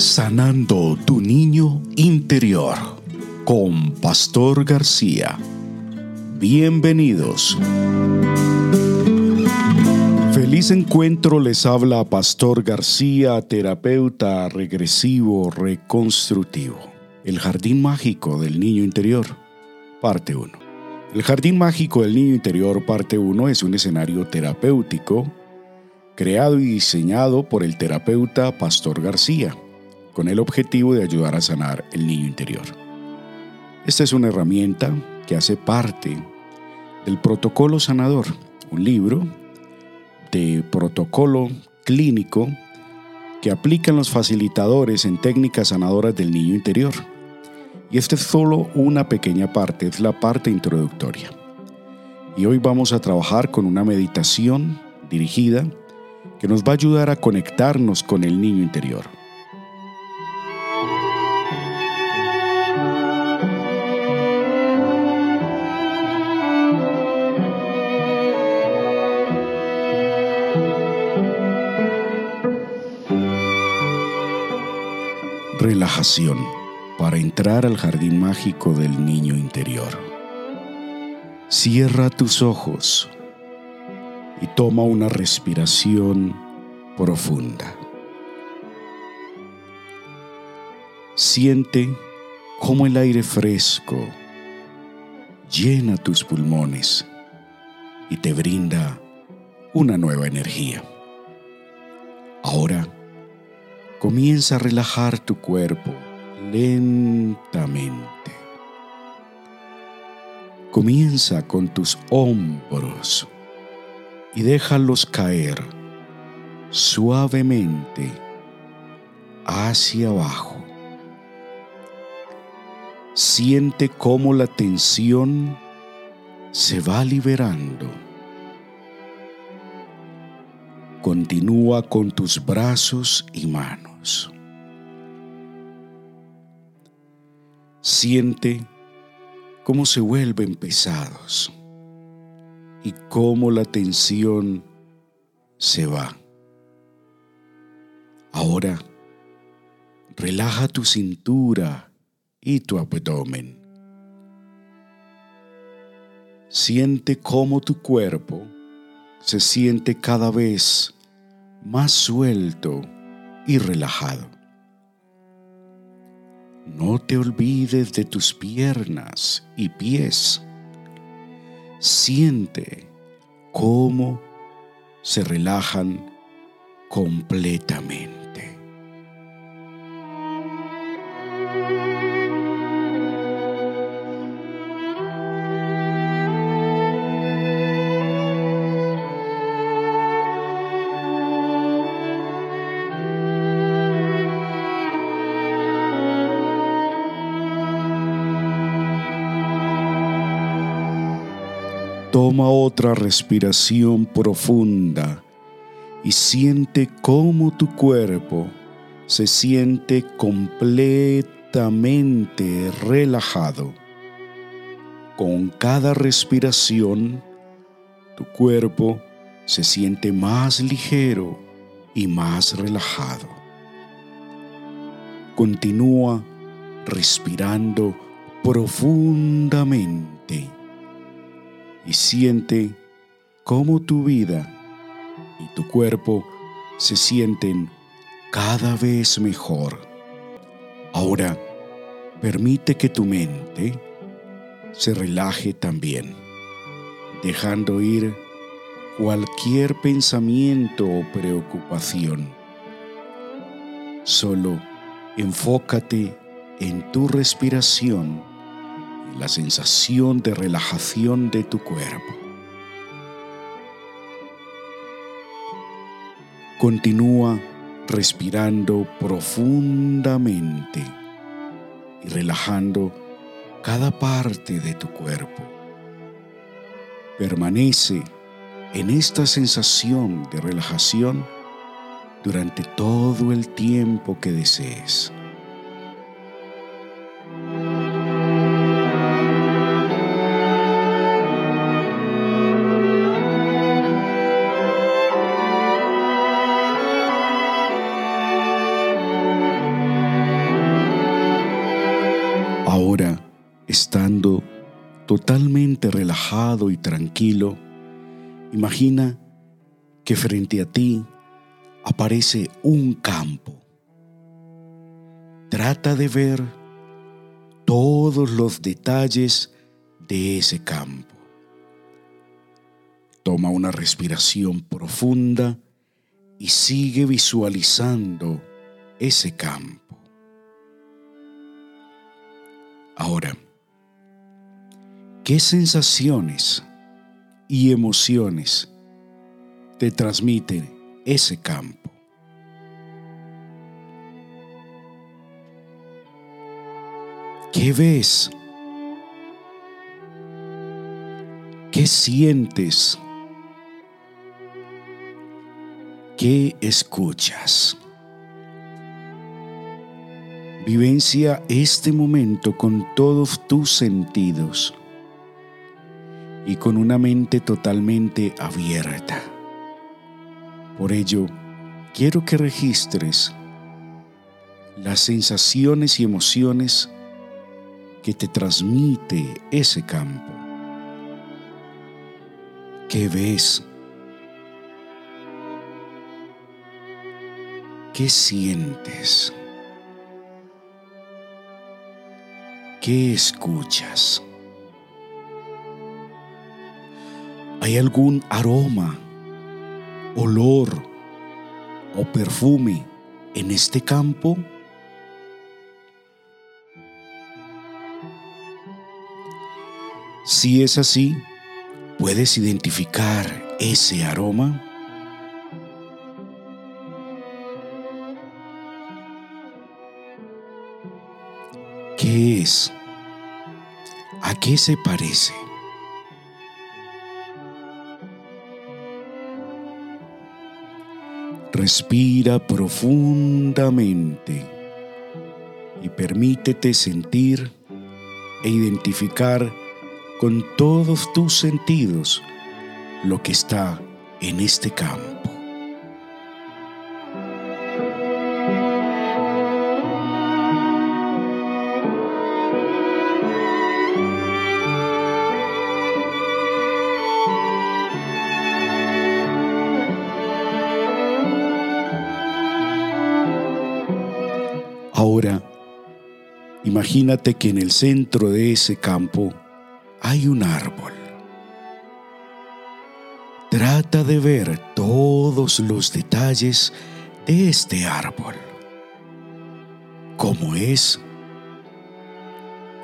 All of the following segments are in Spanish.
Sanando tu niño interior con Pastor García. Bienvenidos. Feliz encuentro les habla Pastor García, terapeuta regresivo reconstrutivo. El jardín mágico del niño interior, parte 1. El jardín mágico del niño interior, parte 1, es un escenario terapéutico creado y diseñado por el terapeuta Pastor García con el objetivo de ayudar a sanar el niño interior. Esta es una herramienta que hace parte del protocolo sanador, un libro de protocolo clínico que aplican los facilitadores en técnicas sanadoras del niño interior. Y esta es solo una pequeña parte, es la parte introductoria. Y hoy vamos a trabajar con una meditación dirigida que nos va a ayudar a conectarnos con el niño interior. Para entrar al jardín mágico del niño interior. Cierra tus ojos y toma una respiración profunda. Siente cómo el aire fresco llena tus pulmones y te brinda una nueva energía. Ahora, comienza a relajar tu cuerpo lentamente. Comienza con tus hombros y déjalos caer suavemente hacia abajo. Siente cómo la tensión se va liberando. Continúa con tus brazos y manos. Siente cómo se vuelven pesados y cómo la tensión se va. Ahora, relaja tu cintura y tu abdomen. Siente cómo tu cuerpo se siente cada vez más suelto y relajado. No te olvides de tus piernas y pies. Siente cómo se relajan completamente. Toma otra respiración profunda y siente cómo tu cuerpo se siente completamente relajado. Con cada respiración, tu cuerpo se siente más ligero y más relajado. Continúa respirando profundamente y siente cómo tu vida y tu cuerpo se sienten cada vez mejor. Ahora, permite que tu mente se relaje también, dejando ir cualquier pensamiento o preocupación. Solo enfócate en tu respiración la sensación de relajación de tu cuerpo. Continúa respirando profundamente y relajando cada parte de tu cuerpo. Permanece en esta sensación de relajación durante todo el tiempo que desees. Y tranquilo, imagina que frente a ti aparece un campo. Trata de ver todos los detalles de ese campo. Toma una respiración profunda y sigue visualizando ese campo. Ahora, ¿qué sensaciones y emociones te transmiten ese campo? ¿Qué ves? ¿Qué sientes? ¿Qué escuchas? Vivencia este momento con todos tus sentidos y con una mente totalmente abierta. Por ello, quiero que registres las sensaciones y emociones que te transmite ese campo. ¿Qué ves? ¿Qué sientes? ¿Qué escuchas? ¿Hay algún aroma, olor o perfume en este campo? Si es así, ¿puedes identificar ese aroma? ¿Qué es? ¿A qué se parece? Respira profundamente y permítete sentir e identificar con todos tus sentidos lo que está en este campo. Imagínate que en el centro de ese campo hay un árbol. Trata de ver todos los detalles de este árbol. ¿Cómo es?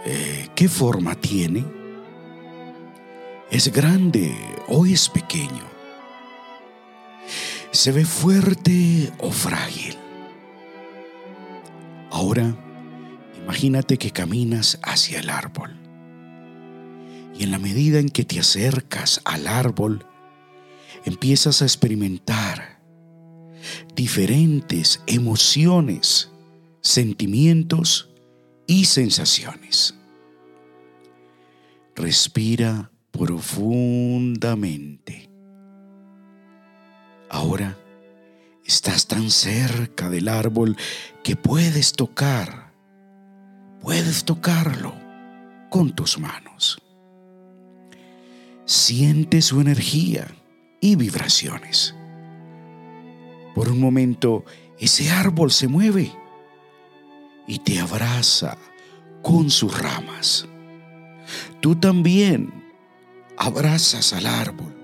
Eh, ¿Qué forma tiene? ¿Es grande o es pequeño? ¿Se ve fuerte o frágil? Ahora, imagínate que caminas hacia el árbol. Y en la medida en que te acercas al árbol, empiezas a experimentar diferentes emociones, sentimientos y sensaciones. Respira profundamente. Ahora, Estás tan cerca del árbol que puedes tocar, puedes tocarlo con tus manos. Siente su energía y vibraciones. Por un momento, ese árbol se mueve y te abraza con sus ramas. Tú también abrazas al árbol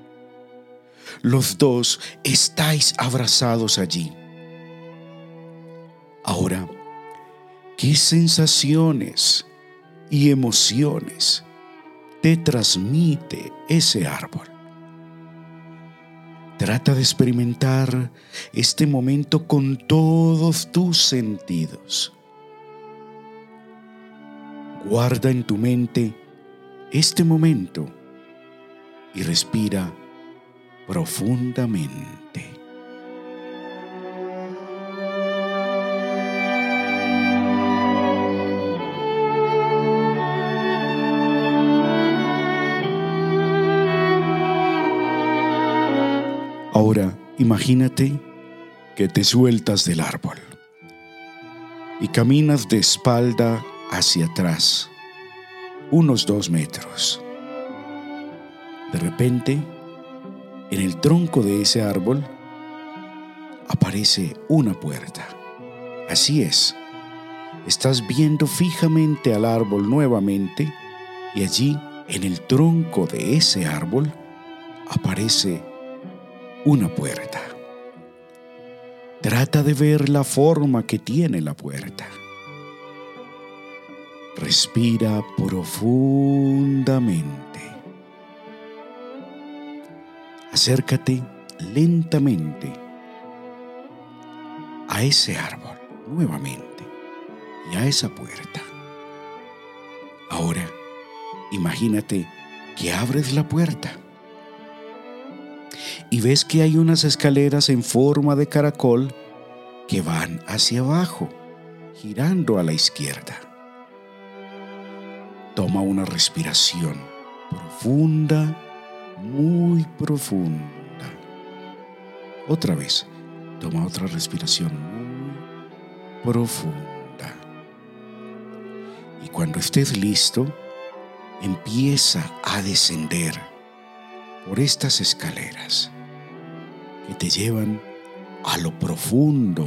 los dos estáis abrazados allí. Ahora, ¿qué sensaciones y emociones te transmite ese árbol? Trata de experimentar este momento con todos tus sentidos. Guarda en tu mente este momento y respira profundamente. Ahora imagínate que te sueltas del árbol y caminas de espalda hacia atrás, unos dos metros. De repente, en el tronco de ese árbol aparece una puerta. Así es. Estás viendo fijamente al árbol nuevamente y allí, en el tronco de ese árbol, aparece una puerta. Trata de ver la forma que tiene la puerta. Respira profundamente. Acércate lentamente a ese árbol nuevamente y a esa puerta. Ahora, imagínate que abres la puerta y ves que hay unas escaleras en forma de caracol que van hacia abajo, girando a la izquierda. Toma una respiración profunda, muy profunda. Otra vez, toma otra respiración muy profunda. Y cuando estés listo, empieza a descender por estas escaleras que te llevan a lo profundo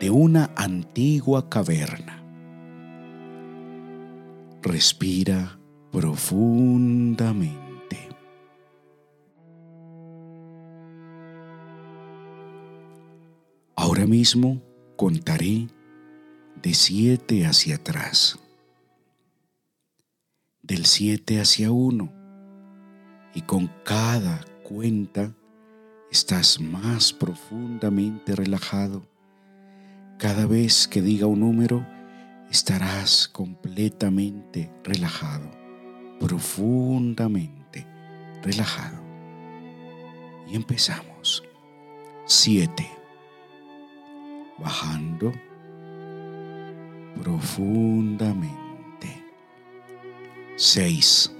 de una antigua caverna. Respira profundamente. Ahora mismo contaré de siete hacia atrás, del siete hacia uno, y con cada cuenta estás más profundamente relajado. Cada vez que diga un número, estarás completamente relajado, profundamente relajado. Y empezamos. Siete. Bajando profundamente. Seis.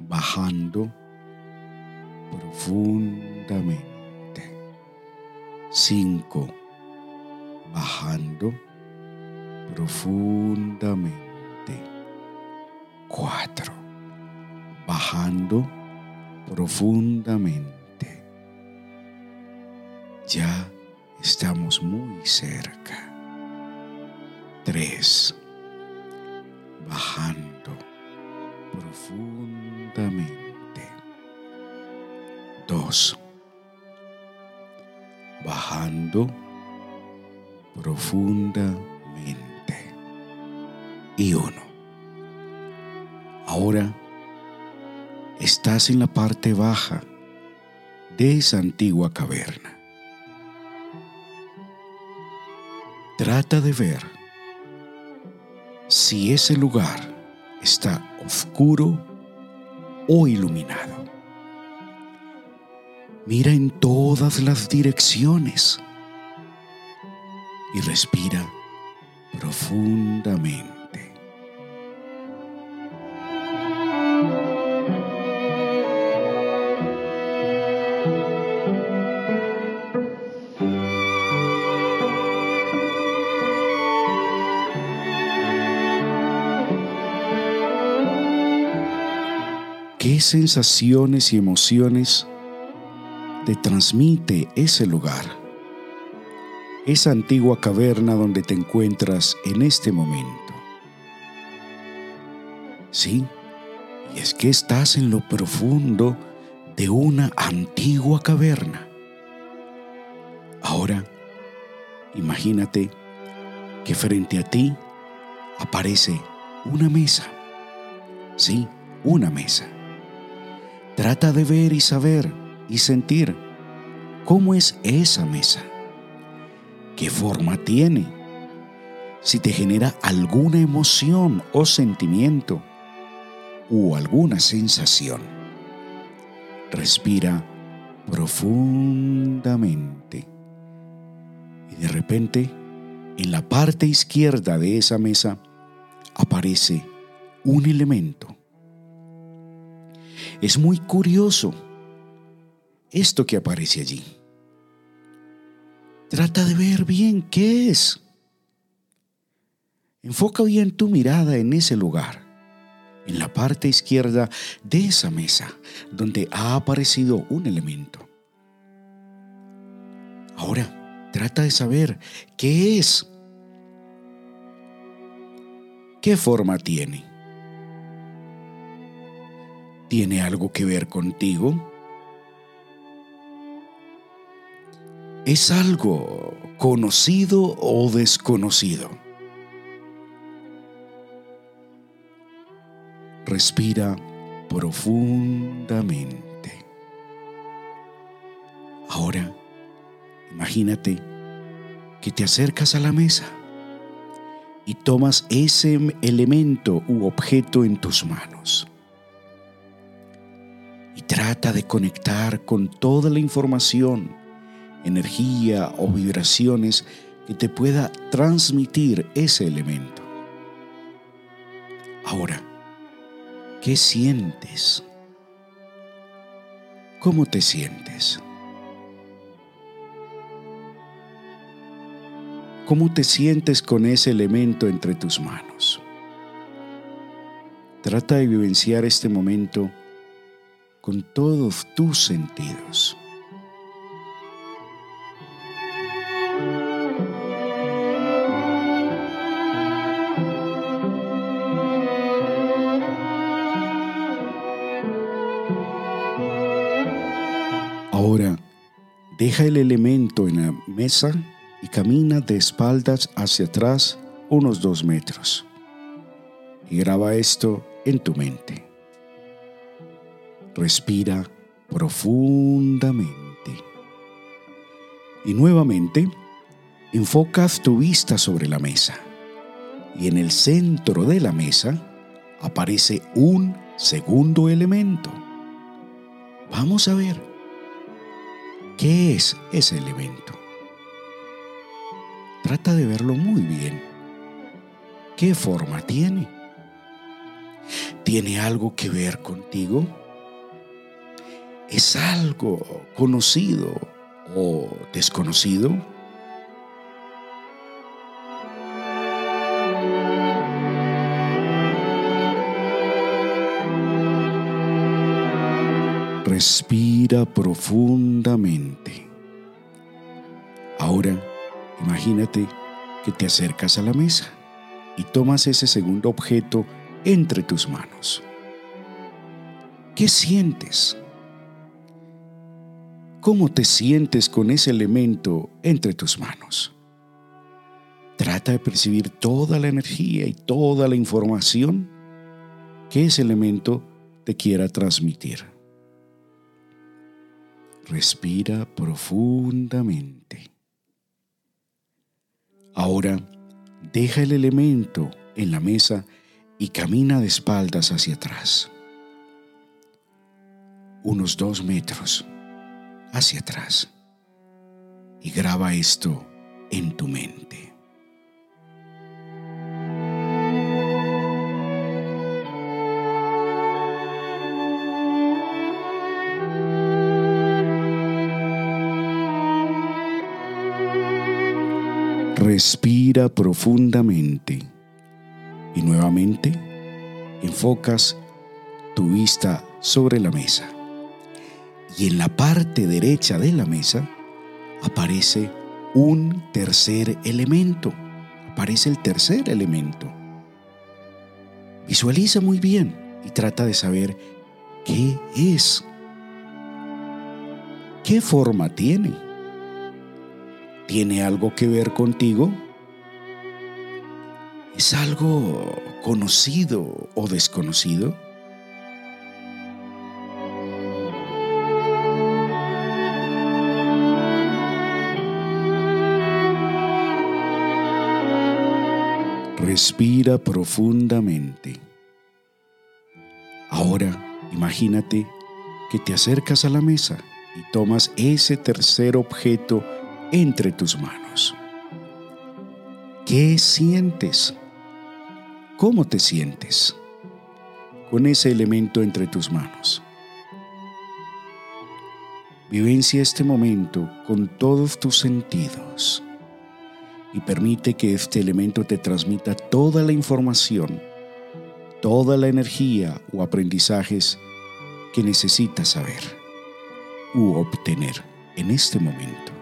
Bajando profundamente profundamente. 5. Bajando profundamente. 4. Bajando profundamente. Ya estamos muy cerca. 3. Bajando profundamente. 2 profundamente. Y uno. Ahora estás en la parte baja de esa antigua caverna. Trata de ver si ese lugar está oscuro o iluminado. Mira en todas las direcciones y respira profundamente. ¿Qué sensaciones y emociones te transmite ese lugar, esa antigua caverna donde te encuentras en este momento. Sí, y es que estás en lo profundo de una antigua caverna. Ahora, imagínate que frente a ti aparece una mesa. Sí, una mesa. Trata de ver y saber y sentir cómo es esa mesa, qué forma tiene, si te genera alguna emoción o sentimiento o alguna sensación. Respira profundamente y de repente en la parte izquierda de esa mesa aparece un elemento. Es muy curioso esto que aparece allí. Trata de ver bien qué es. Enfoca bien tu mirada en ese lugar en la parte izquierda de esa mesa donde ha aparecido un elemento. Ahora, trata de saber qué es, qué forma tiene. ¿Tiene algo que ver contigo? ¿Es algo conocido o desconocido? Respira profundamente. Ahora, imagínate que te acercas a la mesa y tomas ese elemento u objeto en tus manos. Y trata de conectar con toda la información, energía o vibraciones que te pueda transmitir ese elemento. Ahora, ¿Qué sientes? ¿Cómo te sientes? ¿Cómo te sientes con ese elemento entre tus manos? Trata de vivenciar este momento con todos tus sentidos. Deja el elemento en la mesa y camina de espaldas hacia atrás unos dos metros. Y graba esto en tu mente. Respira profundamente. Y nuevamente, enfocas tu vista sobre la mesa. Y en el centro de la mesa aparece un segundo elemento. Vamos a ver. ¿Qué es ese elemento? Trata de verlo muy bien. ¿Qué forma tiene? ¿Tiene algo que ver contigo? ¿Es algo conocido o desconocido? Respira profundamente. Ahora, imagínate que te acercas a la mesa y tomas ese segundo objeto entre tus manos. ¿Qué sientes? ¿Cómo te sientes con ese elemento entre tus manos? Trata de percibir toda la energía y toda la información que ese elemento te quiera transmitir. Respira profundamente. Ahora, deja el elemento en la mesa y camina de espaldas hacia atrás. Unos dos metros hacia atrás. Y graba esto en tu mente. Respira profundamente y nuevamente enfocas tu vista sobre la mesa. Y en la parte derecha de la mesa aparece un tercer elemento. Aparece el tercer elemento. Visualiza muy bien y trata de saber qué es. ¿Qué forma tiene? ¿Tiene algo que ver contigo? ¿Es algo conocido o desconocido? Respira profundamente. Ahora imagínate que te acercas a la mesa y tomas ese tercer objeto entre tus manos. ¿Qué sientes? ¿Cómo te sientes con ese elemento entre tus manos? Vivencia este momento con todos tus sentidos y permite que este elemento te transmita toda la información toda la energía o aprendizajes que necesitas saber u obtener en este momento.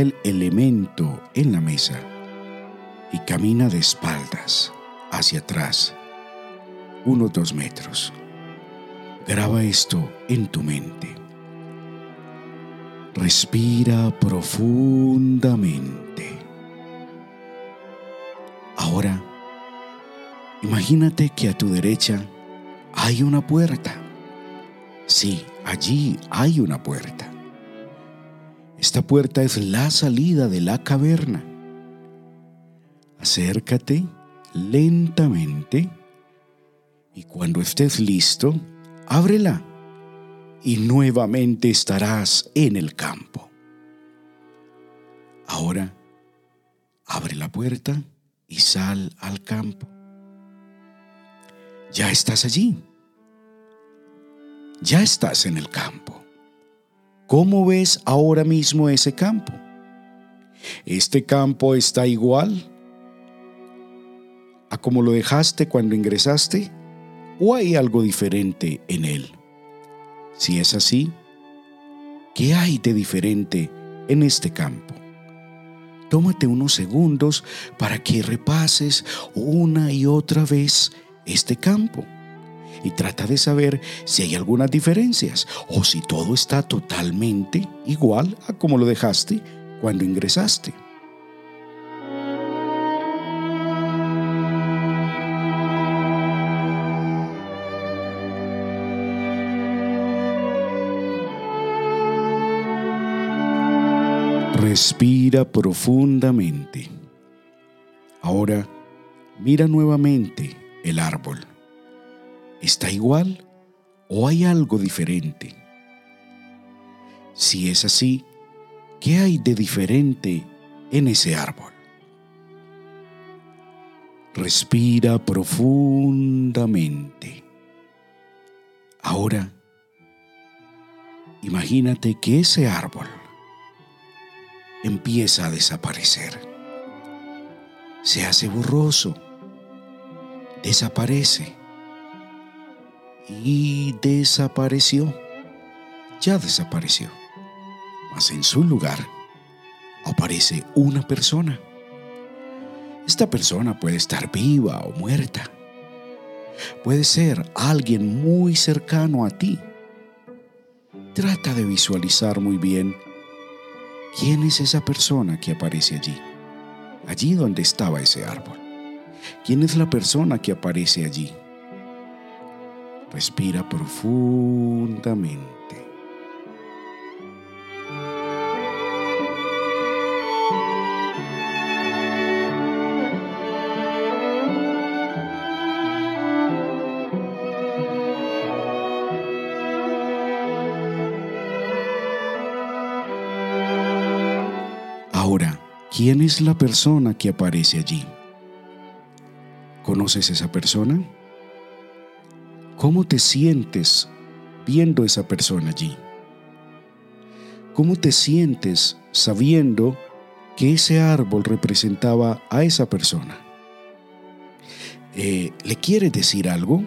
El elemento en la mesa y camina de espaldas hacia atrás, unos dos metros. Graba esto en tu mente. Respira profundamente. Ahora, imagínate que a tu derecha hay una puerta. Sí, allí hay una puerta. Esta puerta es la salida de la caverna. Acércate lentamente y cuando estés listo, ábrela y nuevamente estarás en el campo. Ahora, abre la puerta y sal al campo. Ya estás allí. Ya estás en el campo. ¿Cómo ves ahora mismo ese campo? ¿Este campo está igual a como lo dejaste cuando ingresaste? ¿O hay algo diferente en él? Si es así, ¿qué hay de diferente en este campo? Tómate unos segundos para que repases una y otra vez este campo y trata de saber si hay algunas diferencias o si todo está totalmente igual a como lo dejaste cuando ingresaste. Respira profundamente. Ahora mira nuevamente el árbol. ¿Está igual o hay algo diferente? Si es así, ¿qué hay de diferente en ese árbol? Respira profundamente. Ahora, imagínate que ese árbol empieza a desaparecer. Se hace borroso, desaparece y desapareció. Ya desapareció. Mas en su lugar aparece una persona. Esta persona puede estar viva o muerta. Puede ser alguien muy cercano a ti. Trata de visualizar muy bien quién es esa persona que aparece allí, allí donde estaba ese árbol. ¿Quién es la persona que aparece allí? Respira profundamente. Ahora, ¿quién es la persona que aparece allí? ¿Conoces esa persona? ¿Cómo te sientes viendo esa persona allí? ¿Cómo te sientes sabiendo que ese árbol representaba a esa persona? Eh, ¿Le quieres decir algo?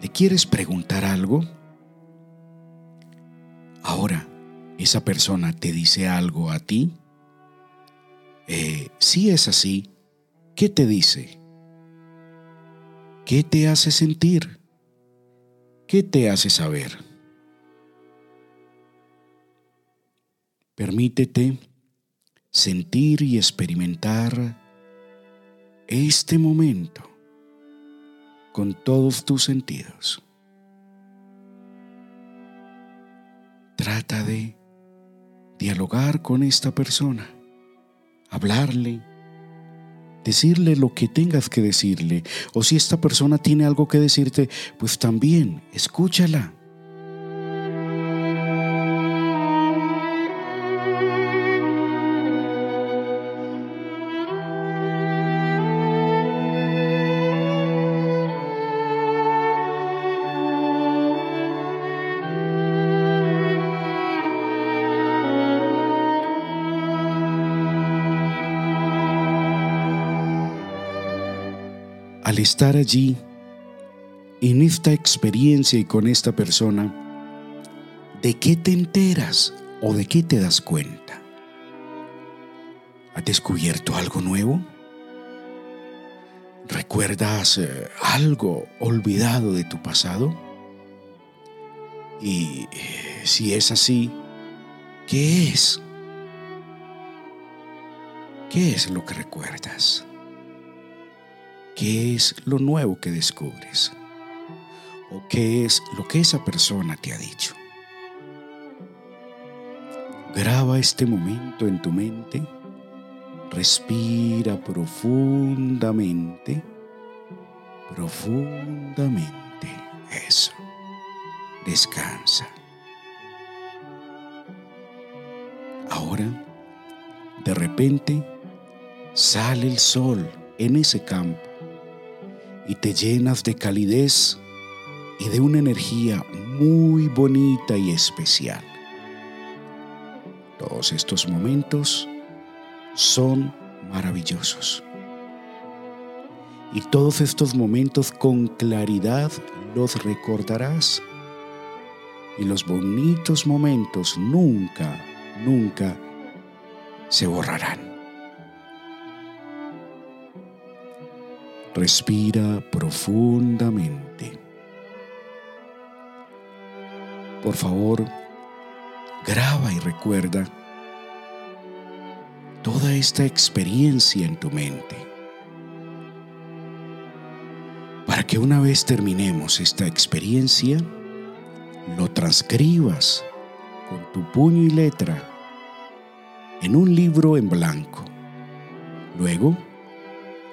¿Le quieres preguntar algo? Ahora, ¿esa persona te dice algo a ti? Eh, si es así, ¿qué te dice? ¿Qué te hace sentir? ¿Qué te hace saber? Permítete sentir y experimentar este momento con todos tus sentidos. Trata de dialogar con esta persona, hablarle, decirle lo que tengas que decirle. O si esta persona tiene algo que decirte, pues también escúchala. Estar allí, en esta experiencia y con esta persona, ¿de qué te enteras o de qué te das cuenta? ¿Has descubierto algo nuevo? ¿Recuerdas eh, algo olvidado de tu pasado? Y eh, si es así, ¿qué es? ¿Qué es lo que recuerdas? ¿Qué es lo nuevo que descubres? ¿O qué es lo que esa persona te ha dicho? Graba este momento en tu mente, respira profundamente, profundamente, eso, descansa. Ahora, de repente, sale el sol en ese campo y te llenas de calidez y de una energía muy bonita y especial. Todos estos momentos son maravillosos. Y todos estos momentos con claridad los recordarás. Y los bonitos momentos nunca, nunca se borrarán. Respira profundamente. Por favor, graba y recuerda toda esta experiencia en tu mente. Para que una vez terminemos esta experiencia, lo transcribas con tu puño y letra en un libro en blanco. Luego,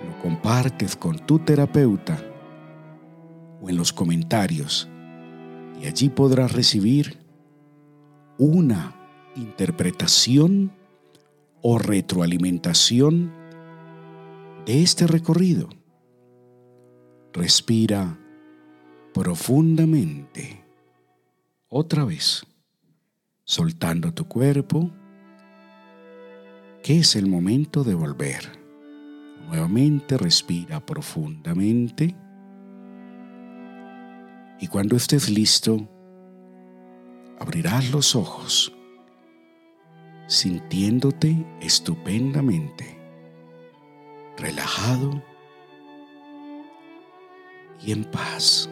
lo compartes con tu terapeuta o en los comentarios y allí podrás recibir una interpretación o retroalimentación de este recorrido. Respira profundamente. Otra vez, soltando tu cuerpo, que es el momento de volver. Nuevamente respira profundamente. Y cuando estés listo, abrirás los ojos, sintiéndote estupendamente, relajado y en paz.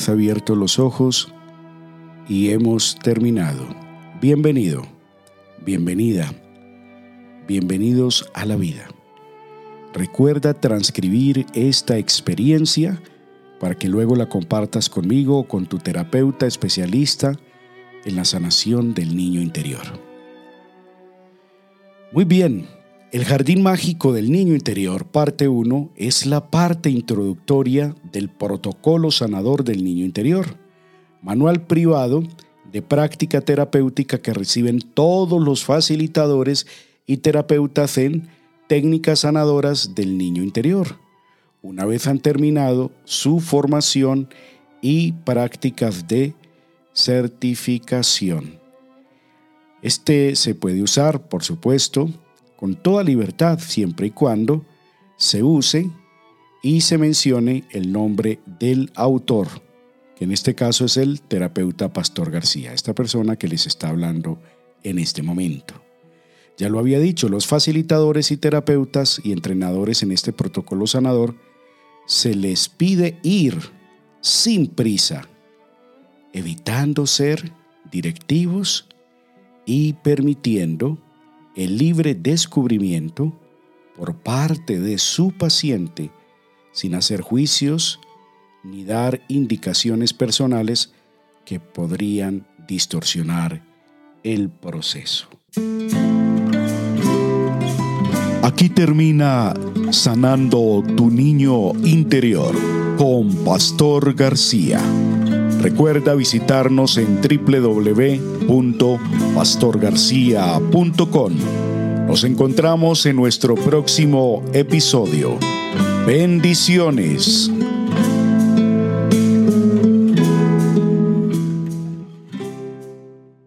Has abierto los ojos y hemos terminado. Bienvenido, bienvenida, bienvenidos a la vida. Recuerda transcribir esta experiencia para que luego la compartas conmigo o con tu terapeuta especialista en la sanación del niño interior. Muy bien, el Jardín Mágico del Niño Interior, parte 1, es la parte introductoria del protocolo sanador del niño interior, manual privado de práctica terapéutica que reciben todos los facilitadores y terapeutas en técnicas sanadoras del niño interior, una vez han terminado su formación y prácticas de certificación. Este se puede usar, por supuesto, con toda libertad siempre y cuando se use y se mencione el nombre del autor, que en este caso es el terapeuta Pastor García, esta persona que les está hablando en este momento. Ya lo había dicho, los facilitadores y terapeutas y entrenadores en este protocolo sanador se les pide ir sin prisa, evitando ser directivos y permitiendo el libre descubrimiento por parte de su paciente sin hacer juicios ni dar indicaciones personales que podrían distorsionar el proceso. Aquí termina Sanando tu niño interior con Pastor García. Recuerda visitarnos en www.pastorgarcia.com Nos encontramos en nuestro próximo episodio. Bendiciones.